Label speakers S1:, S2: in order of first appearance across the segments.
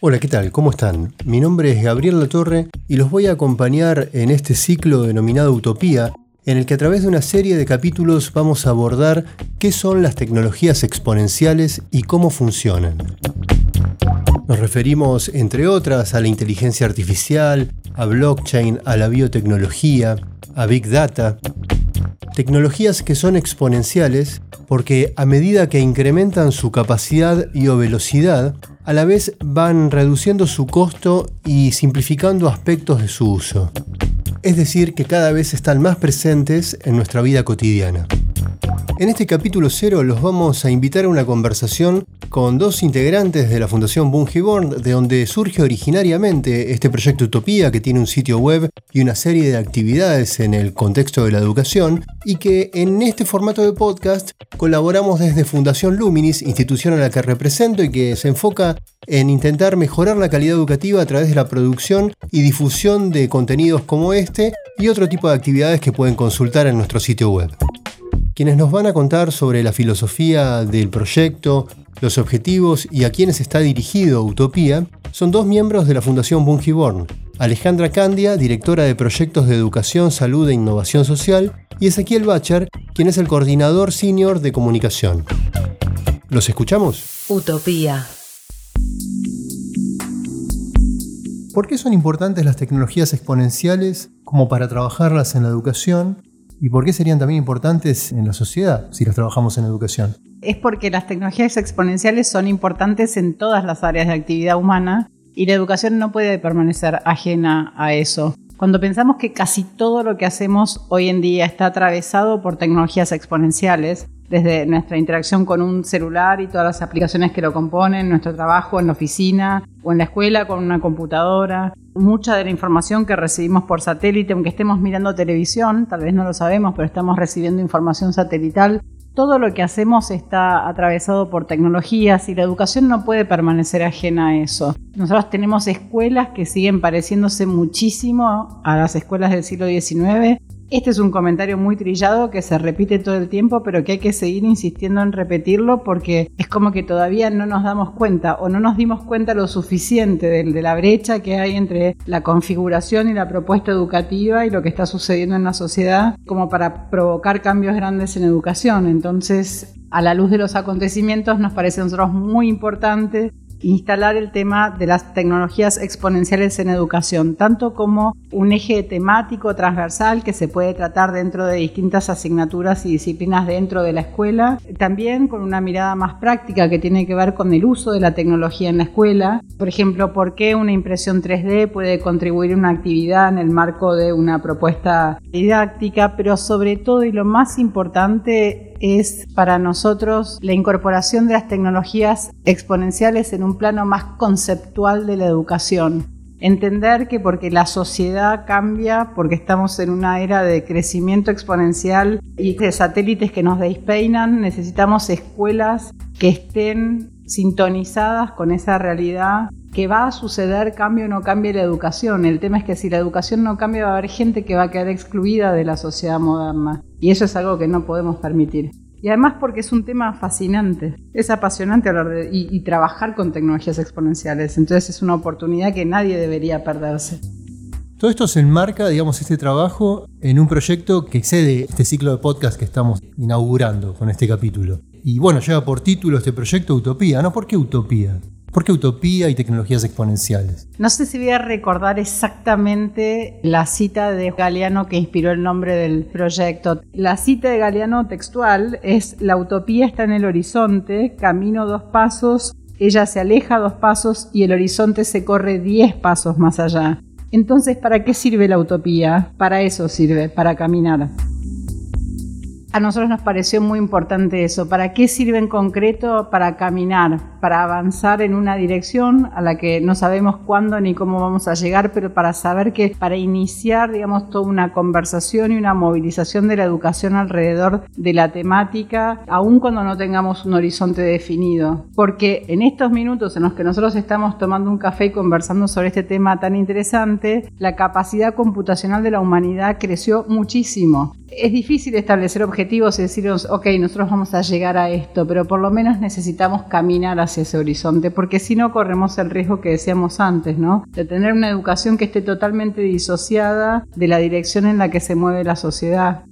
S1: Hola, ¿qué tal? ¿Cómo están? Mi nombre es Gabriel Latorre y los voy a acompañar en este ciclo denominado Utopía, en el que a través de una serie de capítulos vamos a abordar qué son las tecnologías exponenciales y cómo funcionan. Nos referimos, entre otras, a la inteligencia artificial, a blockchain, a la biotecnología, a big data. Tecnologías que son exponenciales porque a medida que incrementan su capacidad y o velocidad, a la vez van reduciendo su costo y simplificando aspectos de su uso. Es decir, que cada vez están más presentes en nuestra vida cotidiana. En este capítulo cero los vamos a invitar a una conversación con dos integrantes de la Fundación Bungiborn, de donde surge originariamente este proyecto Utopía, que tiene un sitio web y una serie de actividades en el contexto de la educación, y que en este formato de podcast colaboramos desde Fundación Luminis, institución a la que represento y que se enfoca en intentar mejorar la calidad educativa a través de la producción y difusión de contenidos como este y otro tipo de actividades que pueden consultar en nuestro sitio web. Quienes nos van a contar sobre la filosofía del proyecto, los objetivos y a quienes está dirigido Utopía son dos miembros de la Fundación Bungiborn, Alejandra Candia, directora de proyectos de educación, salud e innovación social, y Ezequiel Bacher, quien es el coordinador senior de comunicación. ¿Los escuchamos?
S2: Utopía.
S1: ¿Por qué son importantes las tecnologías exponenciales como para trabajarlas en la educación ¿Y por qué serían también importantes en la sociedad si las trabajamos en educación?
S3: Es porque las tecnologías exponenciales son importantes en todas las áreas de actividad humana y la educación no puede permanecer ajena a eso. Cuando pensamos que casi todo lo que hacemos hoy en día está atravesado por tecnologías exponenciales, desde nuestra interacción con un celular y todas las aplicaciones que lo componen, nuestro trabajo en la oficina o en la escuela con una computadora. Mucha de la información que recibimos por satélite, aunque estemos mirando televisión, tal vez no lo sabemos, pero estamos recibiendo información satelital. Todo lo que hacemos está atravesado por tecnologías y la educación no puede permanecer ajena a eso. Nosotros tenemos escuelas que siguen pareciéndose muchísimo a las escuelas del siglo XIX este es un comentario muy trillado que se repite todo el tiempo, pero que hay que seguir insistiendo en repetirlo porque es como que todavía no nos damos cuenta o no nos dimos cuenta lo suficiente de, la brecha que hay entre la configuración y la propuesta educativa y lo que está sucediendo en la sociedad como para provocar cambios grandes en educación. Entonces, a la luz de los acontecimientos, nos parece a nosotros muy importante instalar el tema de las tecnologías exponenciales en educación, tanto como un eje temático transversal que se puede tratar dentro de distintas asignaturas y disciplinas dentro de la escuela, también con una mirada más práctica que tiene que ver con el uso de la tecnología en la escuela, por ejemplo, por qué una impresión 3D puede contribuir a una actividad en el marco de una propuesta didáctica, pero sobre todo y lo más importante es para nosotros la incorporación de las tecnologías exponenciales en un plano más conceptual de la educación. Entender que porque la sociedad cambia, porque estamos en una era de crecimiento exponencial y de satélites que nos despeinan, necesitamos escuelas que estén sintonizadas con esa realidad que va a suceder cambio o no cambie la educación. El tema es que si la educación no cambia va a haber gente que va a quedar excluida de la sociedad moderna. Y eso es algo que no podemos permitir. Y además porque es un tema fascinante. Es apasionante hablar de, y, trabajar con tecnologías exponenciales. Entonces es una oportunidad que nadie debería perderse.
S1: Todo esto se enmarca, digamos, este trabajo en un proyecto que excede este ciclo de podcast que estamos inaugurando con este capítulo. Y bueno, lleva por título este proyecto Utopía, ¿no? ¿Por qué Utopía? ¿Por qué utopía y tecnologías exponenciales?
S3: No sé si voy a recordar exactamente la cita de Galeano que inspiró el nombre del proyecto. La cita de Galeano textual es, la utopía está en el horizonte, camino dos pasos, ella se aleja dos pasos y el horizonte se corre diez pasos más allá. Entonces, ¿para qué sirve la utopía? Para eso sirve, para caminar. A nosotros nos pareció muy importante eso. ¿Para qué sirve en concreto? Para caminar, para avanzar en una dirección a la que no sabemos cuándo ni cómo vamos a llegar, pero para saber que para iniciar, digamos, toda una conversación y una movilización de la educación alrededor de la temática, aun cuando no tengamos un horizonte definido. Porque en estos minutos en los que nosotros estamos tomando un café y conversando sobre este tema tan interesante, la capacidad computacional de la humanidad creció muchísimo. Es difícil establecer objetivos y decirnos, ok, nosotros vamos a llegar a esto, pero por lo menos necesitamos caminar hacia ese horizonte, porque si no corremos el riesgo que decíamos antes, ¿no? De tener una educación que esté totalmente disociada de la dirección en la que se mueve la sociedad.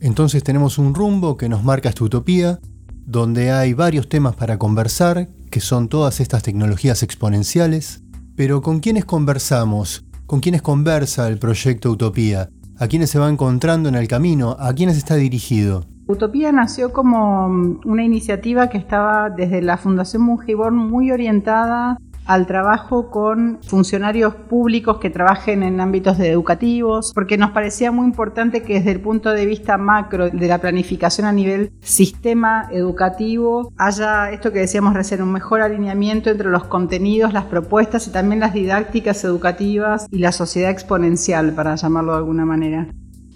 S1: Entonces tenemos un rumbo que nos marca esta utopía, donde hay varios temas para conversar, que son todas estas tecnologías exponenciales, pero ¿con quiénes conversamos? ¿Con quiénes conversa el proyecto Utopía? A quiénes se va encontrando en el camino, a quiénes está dirigido.
S3: Utopía nació como mm, una iniciativa que estaba desde la Fundación Mungiborn muy orientada al trabajo con funcionarios públicos que trabajen en ámbitos educativos, porque nos parecía muy importante que desde el punto de vista macro de la planificación a nivel sistema educativo haya esto que decíamos recién, un mejor alineamiento entre los contenidos, las propuestas y también las didácticas educativas y la sociedad exponencial, para llamarlo de alguna manera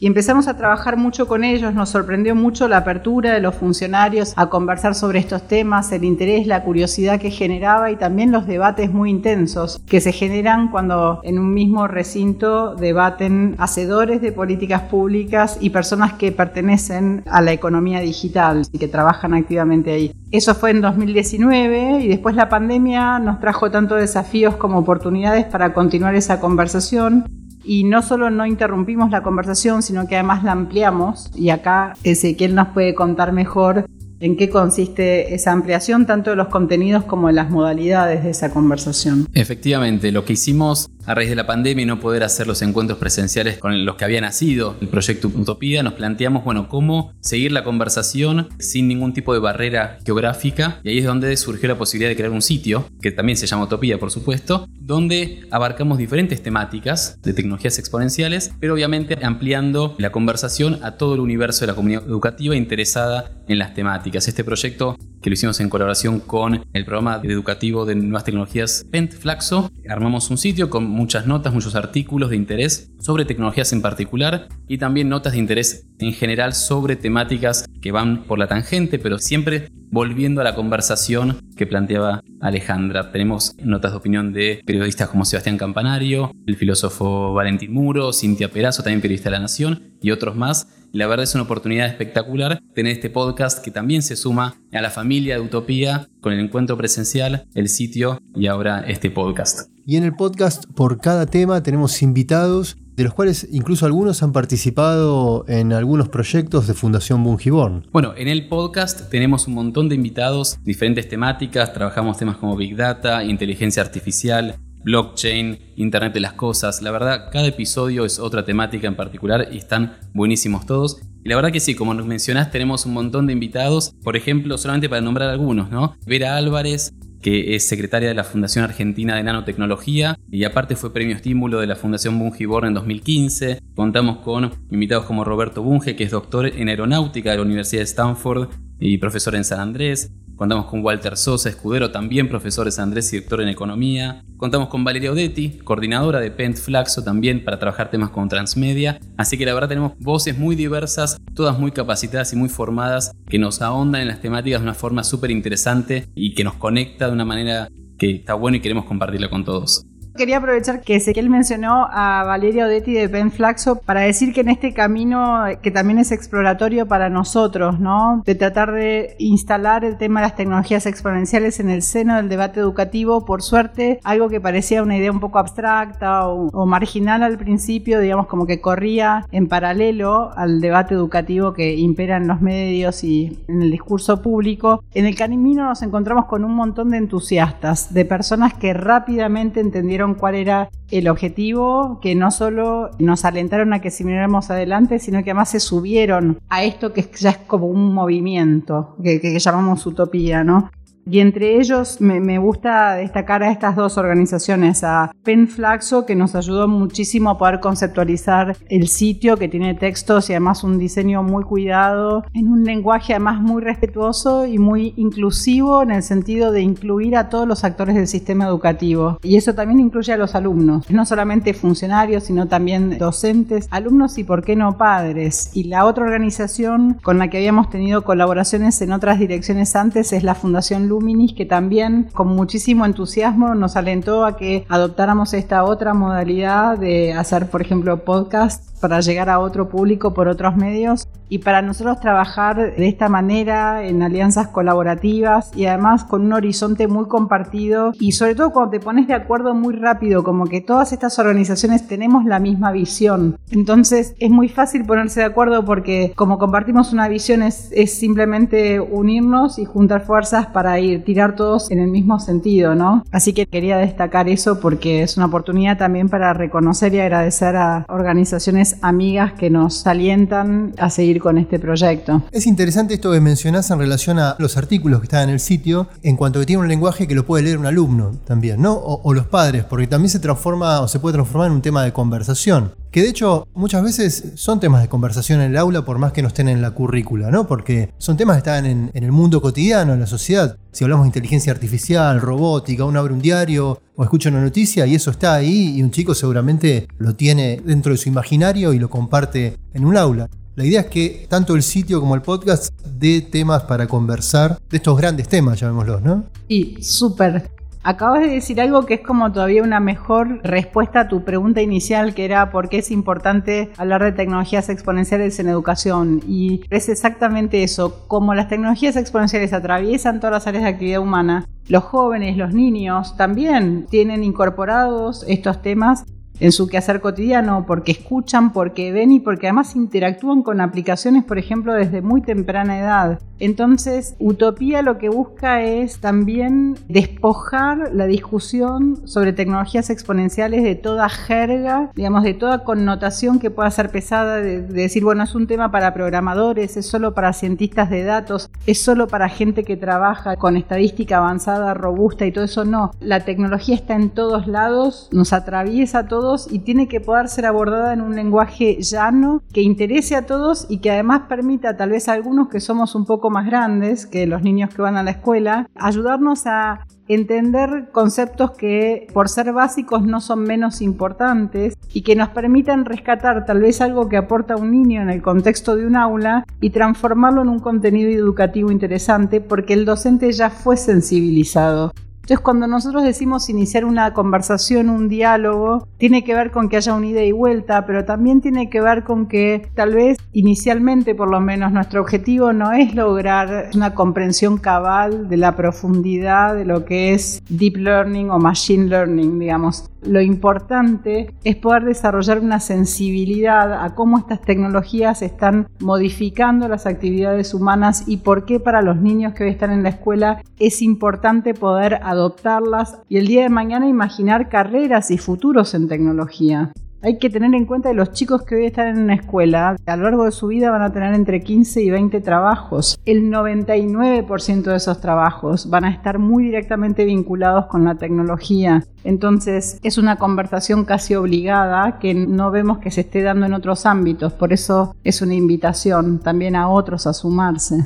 S3: y empezamos a trabajar mucho con ellos. Nos sorprendió mucho la apertura de los funcionarios a conversar sobre estos temas, el interés, la curiosidad que generaba y también los debates muy intensos que se generan cuando en un mismo recinto debaten hacedores de políticas públicas y personas que pertenecen a la economía digital y que trabajan activamente ahí. Eso fue en 2019 y después la pandemia nos trajo tanto desafíos como oportunidades para continuar esa conversación y no solo no interrumpimos la conversación, sino que además la ampliamos y acá Ezequiel nos puede contar mejor en qué consiste esa ampliación tanto de los contenidos como de las modalidades de esa conversación.
S4: Efectivamente, lo que hicimos a raíz de la pandemia y no poder hacer los encuentros presenciales con los que había nacido el proyecto Utopía, nos planteamos, bueno, cómo seguir la conversación sin ningún tipo de barrera geográfica y ahí es donde surgió la posibilidad de crear un sitio, que también se llama Utopía, por supuesto, donde abarcamos diferentes temáticas de tecnologías exponenciales, pero obviamente ampliando la conversación a todo el universo de la comunidad educativa interesada en las temáticas. Este proyecto que lo hicimos en colaboración con el programa educativo de nuevas tecnologías Pent Flaxo, armamos un sitio con muchas notas, muchos artículos de interés sobre tecnologías en particular y también notas de interés en general sobre temáticas que van por la tangente, pero siempre volviendo a la conversación que planteaba Alejandra. Tenemos notas de opinión de periodistas como Sebastián Campanario, el filósofo Valentín Muro, Cintia Perazo, también periodista de La Nación, y otros más. La verdad es una oportunidad espectacular tener este podcast que también se suma a la familia de Utopía con el encuentro presencial, el sitio y ahora este podcast.
S1: Y en el podcast por cada tema tenemos invitados de los cuales incluso algunos han participado en algunos proyectos de Fundación Bungiborn.
S4: Bueno, en el podcast tenemos un montón de invitados, diferentes temáticas, trabajamos temas como Big Data, inteligencia artificial, blockchain, Internet de las Cosas. La verdad, cada episodio es otra temática en particular y están buenísimos todos. Y la verdad que sí, como nos mencionás, tenemos un montón de invitados. Por ejemplo, solamente para nombrar algunos, ¿no? Vera Álvarez, que es secretaria de la Fundación Argentina de Nanotecnología y aparte fue premio estímulo de la Fundación Bunge Born en 2015. Contamos con invitados como Roberto Bunge, que es doctor en aeronáutica de la Universidad de Stanford y profesor en San Andrés. Contamos con Walter Sosa, escudero, también profesor de San Andrés y doctor en economía. Contamos con Valeria Odetti, coordinadora de Pent Flaxo también para trabajar temas con transmedia. Así que la verdad tenemos voces muy diversas, todas muy capacitadas y muy formadas, que nos ahondan en las temáticas de una forma súper interesante y que nos conecta de una manera que está bueno y queremos compartirla con todos.
S3: Quería aprovechar que Ezequiel mencionó a Valeria Odetti de Ben Flaxo para decir que en este camino, que también es exploratorio para nosotros, ¿no? De tratar de instalar el tema de las tecnologías exponenciales en el seno del debate educativo, por suerte, algo que parecía una idea un poco abstracta o, marginal al principio, digamos como que corría en paralelo al debate educativo que impera en los medios y en el discurso público. En el camino nos encontramos con un montón de entusiastas, de personas que rápidamente entendieron cuál era el objetivo, que no solo nos alentaron a que siguiéramos adelante, sino que además se subieron a esto que ya es como un movimiento, que, que llamamos utopía, ¿no? Y entre ellos me, gusta destacar a estas dos organizaciones, a Penflaxo, que nos ayudó muchísimo a poder conceptualizar el sitio, que tiene textos y además un diseño muy cuidado, en un lenguaje además muy respetuoso y muy inclusivo en el sentido de incluir a todos los actores del sistema educativo. Y eso también incluye a los alumnos, no solamente funcionarios, sino también docentes, alumnos y, por qué no, padres. Y la otra organización con la que habíamos tenido colaboraciones en otras direcciones antes es la Fundación Luminis, que también con muchísimo entusiasmo nos alentó a que adoptáramos esta otra modalidad de hacer, por ejemplo, podcast para llegar a otro público por otros medios y para nosotros trabajar de esta manera en alianzas colaborativas y además con un horizonte muy compartido y sobre todo cuando te pones de acuerdo muy rápido, como que todas estas organizaciones tenemos la misma visión. Entonces es muy fácil ponerse de acuerdo porque como compartimos una visión es, es simplemente unirnos y juntar fuerzas para ir, tirar todos en el mismo sentido, ¿no? Así que quería destacar eso porque es una oportunidad también para reconocer y agradecer a organizaciones amigas que nos alientan a seguir con este proyecto.
S1: Es interesante esto que mencionás en relación a los artículos que están en el sitio, en cuanto que tiene un lenguaje que lo puede leer un alumno también, ¿no? O, los padres, porque también se transforma o se puede transformar en un tema de conversación. Que de hecho muchas veces son temas de conversación en el aula por más que no estén en la currícula, ¿no? Porque son temas que están en, el mundo cotidiano, en la sociedad. Si hablamos de inteligencia artificial, robótica, uno abre un diario o escucha una noticia y eso está ahí y un chico seguramente lo tiene dentro de su imaginario y lo comparte en un aula. La idea es que tanto el sitio como el podcast dé temas para conversar de estos grandes temas, llamémoslos, ¿no?
S3: Sí, súper. Acabas de decir algo que es como todavía una mejor respuesta a tu pregunta inicial, que era por qué es importante hablar de tecnologías exponenciales en educación. Y es exactamente eso. Como las tecnologías exponenciales atraviesan todas las áreas de actividad humana, los jóvenes, los niños también tienen incorporados estos temas en su quehacer cotidiano, porque escuchan, porque ven y porque además interactúan con aplicaciones, por ejemplo, desde muy temprana edad. Entonces, Utopía lo que busca es también despojar la discusión sobre tecnologías exponenciales de toda jerga, digamos, de toda connotación que pueda ser pesada, de, decir, bueno, es un tema para programadores, es solo para cientistas de datos, es solo para gente que trabaja con estadística avanzada, robusta y todo eso. No, la tecnología está en todos lados, nos atraviesa a y tiene que poder ser abordada en un lenguaje llano que interese a todos y que además permita tal vez a algunos que somos un poco más grandes que los niños que van a la escuela, ayudarnos a entender conceptos que por ser básicos no son menos importantes y que nos permitan rescatar tal vez algo que aporta un niño en el contexto de un aula y transformarlo en un contenido educativo interesante porque el docente ya fue sensibilizado. Entonces, cuando nosotros decimos iniciar una conversación, un diálogo, tiene que ver con que haya una ida y vuelta, pero también tiene que ver con que tal vez inicialmente, por lo menos, nuestro objetivo no es lograr una comprensión cabal de la profundidad de lo que es deep learning o machine learning, digamos. Lo importante es poder desarrollar una sensibilidad a cómo estas tecnologías están modificando las actividades humanas y por qué para los niños que hoy están en la escuela es importante poder adoptarlas y el día de mañana imaginar carreras y futuros en tecnología. Hay que tener en cuenta que los chicos que hoy están en una escuela, a lo largo de su vida van a tener entre 15 y 20 trabajos. El 99% de esos trabajos van a estar muy directamente vinculados con la tecnología. Entonces es una conversación casi obligada que no vemos que se esté dando en otros ámbitos. Por eso es una invitación también a otros a sumarse.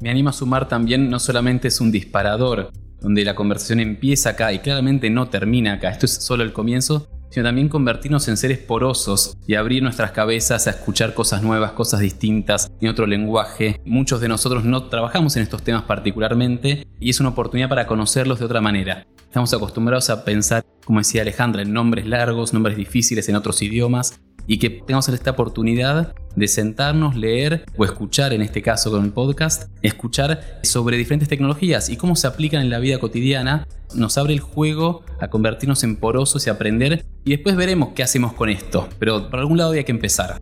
S4: Me anima a sumar también, no solamente es un disparador, donde la conversación empieza acá y claramente no termina acá, esto es solo el comienzo, sino también convertirnos en seres porosos y abrir nuestras cabezas a escuchar cosas nuevas, cosas distintas, en otro lenguaje. Muchos de nosotros no trabajamos en estos temas particularmente y es una oportunidad para conocerlos de otra manera. Estamos acostumbrados a pensar, como decía Alejandra, en nombres largos, nombres difíciles en otros idiomas, y que tengamos esta oportunidad de sentarnos, leer o escuchar, en este caso con el podcast, escuchar sobre diferentes tecnologías y cómo se aplican en la vida cotidiana, nos abre el juego a convertirnos en porosos y aprender y después veremos qué hacemos con esto, pero por algún lado había que empezar.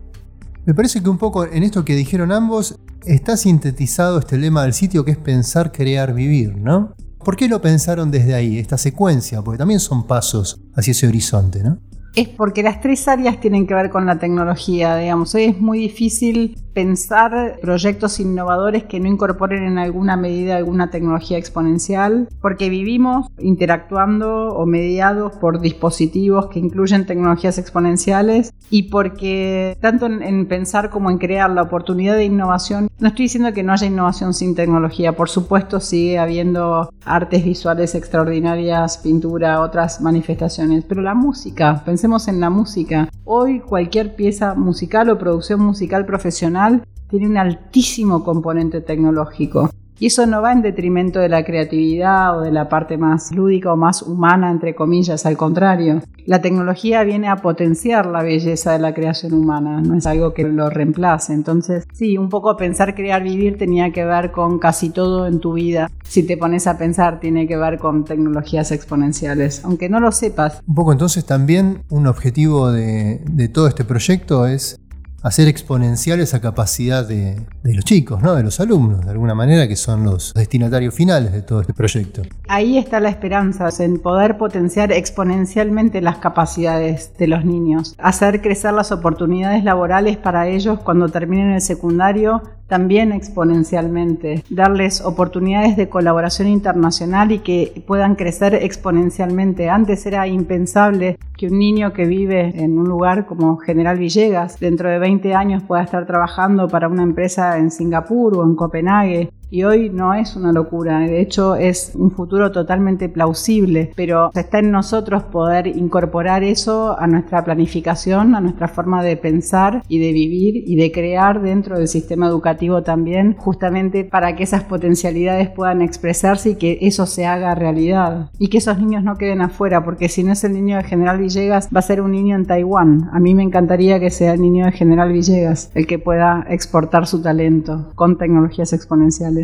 S1: Me parece que un poco en esto que dijeron ambos está sintetizado este lema del sitio que es pensar, crear, vivir, ¿no? ¿Por qué lo pensaron desde ahí, esta secuencia? Porque también son pasos hacia ese horizonte, ¿no?
S3: Es porque las tres áreas tienen que ver con la tecnología, digamos. Hoy es muy difícil pensar proyectos innovadores que no incorporen en alguna medida alguna tecnología exponencial, porque vivimos interactuando o mediados por dispositivos que incluyen tecnologías exponenciales y porque tanto en, pensar como en crear la oportunidad de innovación, no estoy diciendo que no haya innovación sin tecnología, por supuesto sigue habiendo artes visuales extraordinarias, pintura, otras manifestaciones, pero la música, pensemos en la música. Hoy cualquier pieza musical o producción musical profesional tiene un altísimo componente tecnológico. Y eso no va en detrimento de la creatividad o de la parte más lúdica o más humana, entre comillas, al contrario. La tecnología viene a potenciar la belleza de la creación humana, no es algo que lo reemplace. Entonces, sí, un poco pensar, crear, vivir tenía que ver con casi todo en tu vida. Si te pones a pensar, tiene que ver con tecnologías exponenciales, aunque no lo sepas.
S1: Un poco entonces también un objetivo de, de todo este proyecto es hacer exponencial esa capacidad de, los chicos, ¿no? de los alumnos, de alguna manera, que son los destinatarios finales de todo este proyecto.
S3: Ahí está la esperanza, en poder potenciar exponencialmente las capacidades de los niños, hacer crecer las oportunidades laborales para ellos cuando terminen el secundario también exponencialmente, darles oportunidades de colaboración internacional y que puedan crecer exponencialmente. Antes era impensable que un niño que vive en un lugar como General Villegas dentro de 20 años pueda estar trabajando para una empresa en Singapur o en Copenhague y hoy no es una locura, de hecho es un futuro totalmente plausible, pero está en nosotros poder incorporar eso a nuestra planificación, a nuestra forma de pensar y de vivir y de crear dentro del sistema educativo también, justamente para que esas potencialidades puedan expresarse y que eso se haga realidad y que esos niños no queden afuera, porque si no es el niño de General Villegas, va a ser un niño en Taiwán. A mí me encantaría que sea el niño de General Villegas el que pueda exportar su talento con tecnologías exponenciales.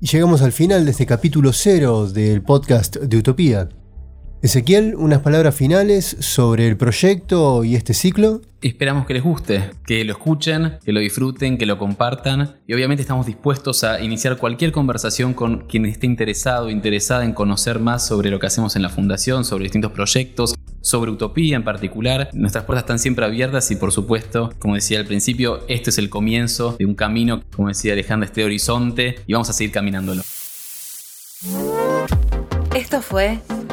S1: Y llegamos al final de este capítulo cero del podcast de Utopía. Ezequiel, unas palabras finales sobre el proyecto y este ciclo.
S4: Esperamos que les guste, que lo escuchen, que lo disfruten, que lo compartan y obviamente estamos dispuestos a iniciar cualquier conversación con quien esté interesado o interesada en conocer más sobre lo que hacemos en la fundación, sobre distintos proyectos, sobre Utopía en particular. Nuestras puertas están siempre abiertas y por supuesto, como decía al principio, este es el comienzo de un camino, como decía Alejandra, este horizonte y vamos a seguir caminándolo.
S2: Esto fue